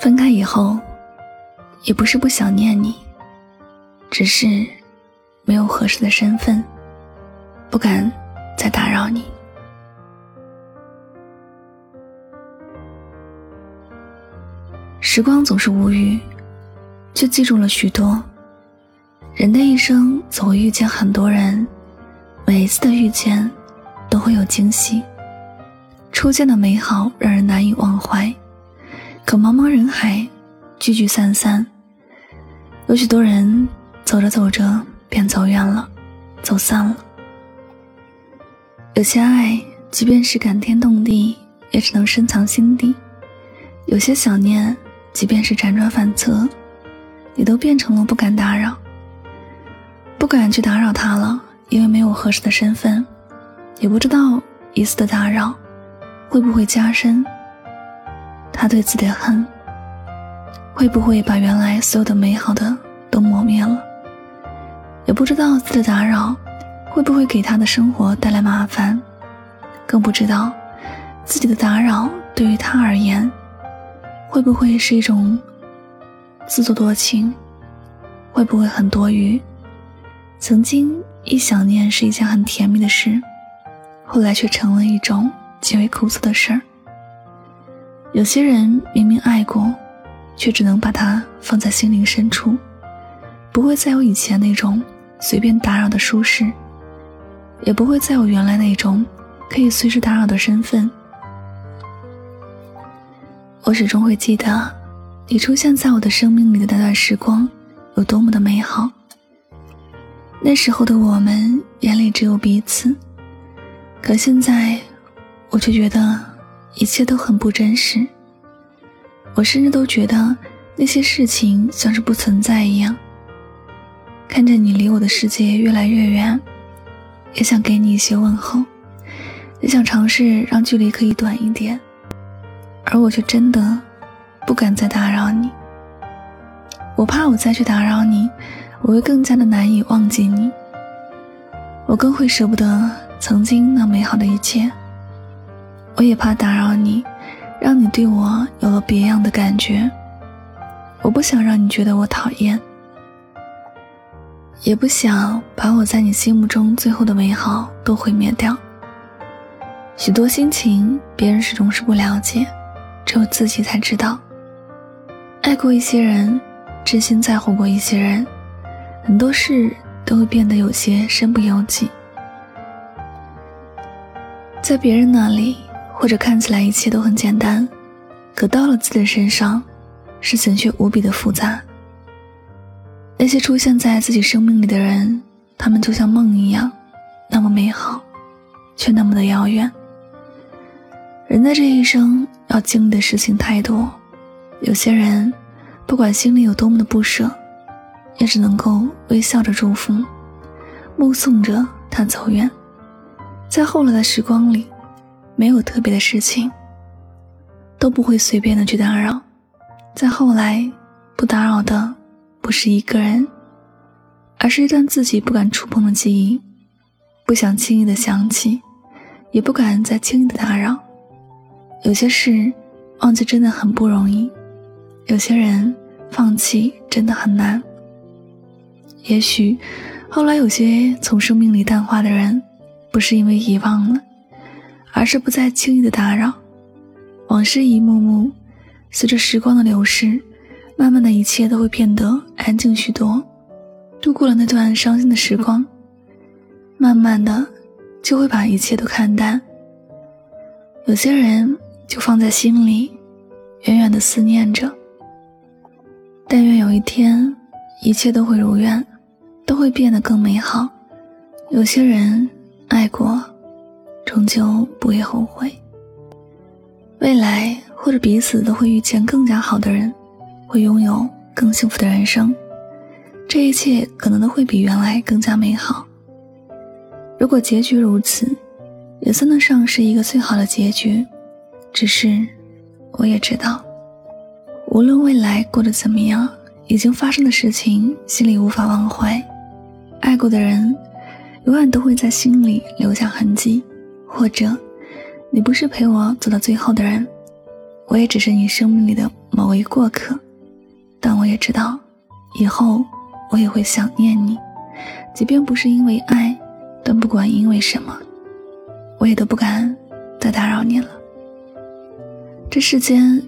分开以后，也不是不想念你，只是没有合适的身份，不敢再打扰你。时光总是无语，却记住了许多。人的一生总会遇见很多人，每一次的遇见都会有惊喜。初见的美好让人难以忘怀，可茫茫人海，聚聚散散，有许多人走着走着便走远了，走散了。有些爱，即便是感天动地，也只能深藏心底；有些想念，即便是辗转反侧，也都变成了不敢打扰。不敢去打扰他了，因为没有合适的身份，也不知道一次的打扰会不会加深他对自己的恨，会不会把原来所有的美好的都磨灭了，也不知道自己的打扰会不会给他的生活带来麻烦，更不知道自己的打扰对于他而言会不会是一种自作多情，会不会很多余。曾经一想念是一件很甜蜜的事，后来却成了一种极为苦涩的事儿。有些人明明爱过，却只能把它放在心灵深处，不会再有以前那种随便打扰的舒适，也不会再有原来那种可以随时打扰的身份。我始终会记得，你出现在我的生命里的那段时光有多么的美好。那时候的我们眼里只有彼此，可现在，我却觉得一切都很不真实。我甚至都觉得那些事情像是不存在一样。看着你离我的世界越来越远，也想给你一些问候，也想尝试让距离可以短一点，而我却真的不敢再打扰你。我怕我再去打扰你。我会更加的难以忘记你，我更会舍不得曾经那美好的一切。我也怕打扰你，让你对我有了别样的感觉。我不想让你觉得我讨厌，也不想把我在你心目中最后的美好都毁灭掉。许多心情，别人始终是不了解，只有自己才知道。爱过一些人，真心在乎过一些人。很多事都会变得有些身不由己，在别人那里或者看起来一切都很简单，可到了自己的身上，事情却无比的复杂。那些出现在自己生命里的人，他们就像梦一样，那么美好，却那么的遥远。人的这一生要经历的事情太多，有些人，不管心里有多么的不舍。也只能够微笑着祝福，目送着他走远。在后来的时光里，没有特别的事情，都不会随便的去打扰。再后来，不打扰的不是一个人，而是一段自己不敢触碰的记忆，不想轻易的想起，也不敢再轻易的打扰。有些事忘记真的很不容易，有些人放弃真的很难。也许，后来有些从生命里淡化的人，不是因为遗忘了，而是不再轻易的打扰。往事一幕幕，随着时光的流逝，慢慢的一切都会变得安静许多。度过了那段伤心的时光，慢慢的就会把一切都看淡。有些人就放在心里，远远的思念着。但愿有一天，一切都会如愿。都会变得更美好。有些人爱过，终究不会后悔。未来或者彼此都会遇见更加好的人，会拥有更幸福的人生。这一切可能都会比原来更加美好。如果结局如此，也算得上是一个最好的结局。只是，我也知道，无论未来过得怎么样，已经发生的事情，心里无法忘怀。爱过的人，永远都会在心里留下痕迹。或者，你不是陪我走到最后的人，我也只是你生命里的某一过客，但我也知道，以后我也会想念你，即便不是因为爱，但不管因为什么，我也都不敢再打扰你了。这世间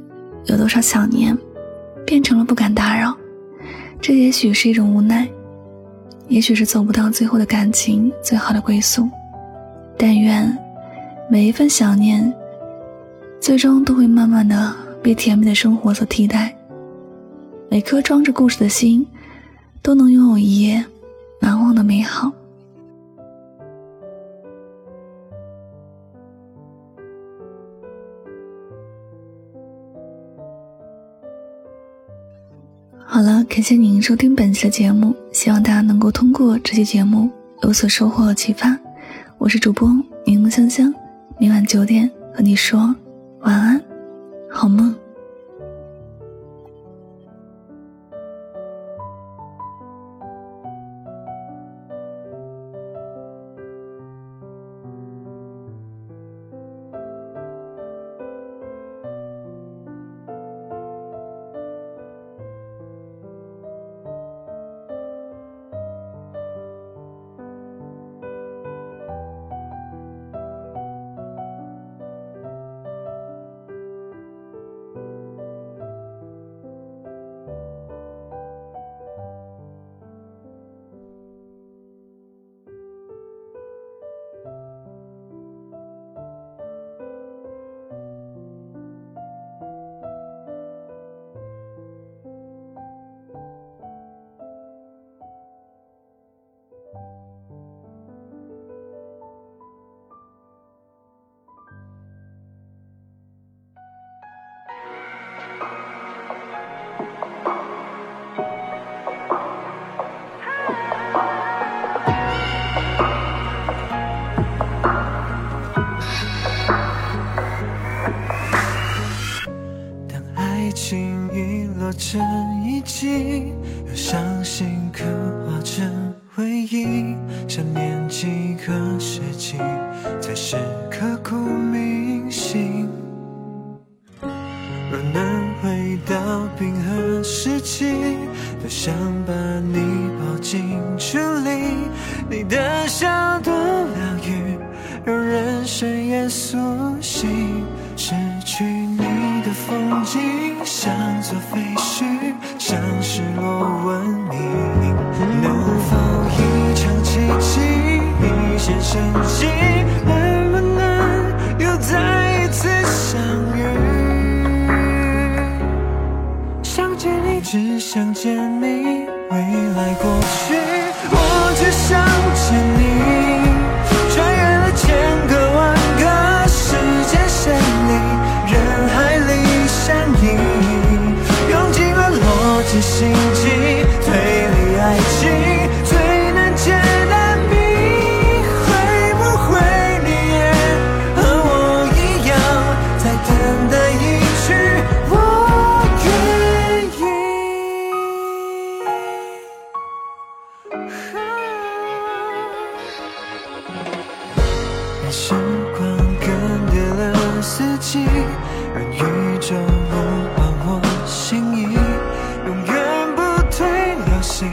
有多少想念，变成了不敢打扰，这也许是一种无奈，也许是走不到最后的感情最好的归宿。但愿每一份想念，最终都会慢慢的被甜蜜的生活所替代。每颗装着故事的心，都能拥有一夜难忘的美好。好了，感谢您收听本期的节目，希望大家能够通过这期节目有所收获和启发。我是主播柠檬香香，明晚九点和你说晚安，好梦。成遗迹，又相信刻画成回忆。想念几个世纪，才是刻骨铭心。若能回到冰河时期，多想把你抱进处理。你的笑多疗愈，让人深夜苏醒。失去你的风景，像座废一场奇迹，一线生机？能不能又再一次相遇？想见你，只想见你，未来过去，我只想见你。时光更迭了四季，让宇宙物换我心意，永远不退流行，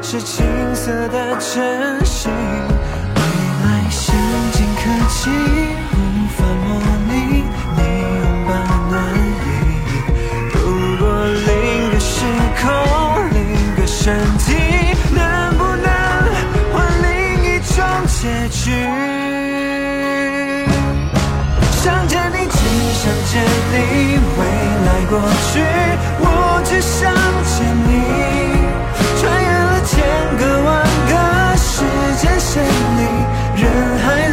是青涩的真心。未来先进科技过去，我只想见你。穿越了千个万个时间线里，人海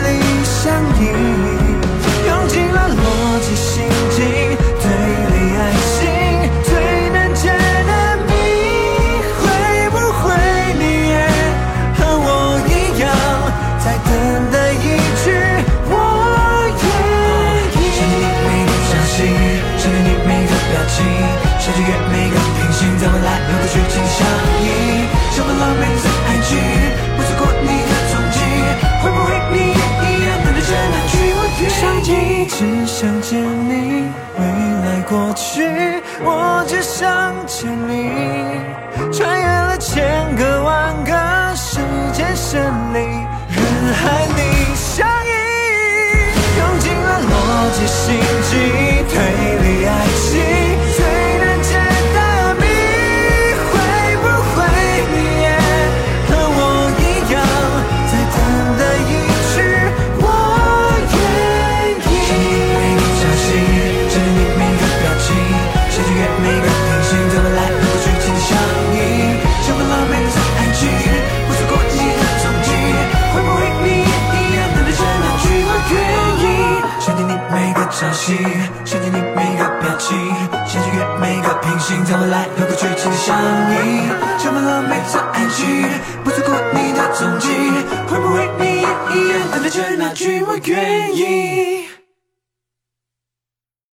一直想见你，未来过去，我只想见你。穿越了千个万个时间线里，人海。消息，想见你每个表情，想穿越每个平行，在未来有个剧情的相映，充满了每次爱情，不错过你的踪迹，会不会你也一样等待着那句我愿意？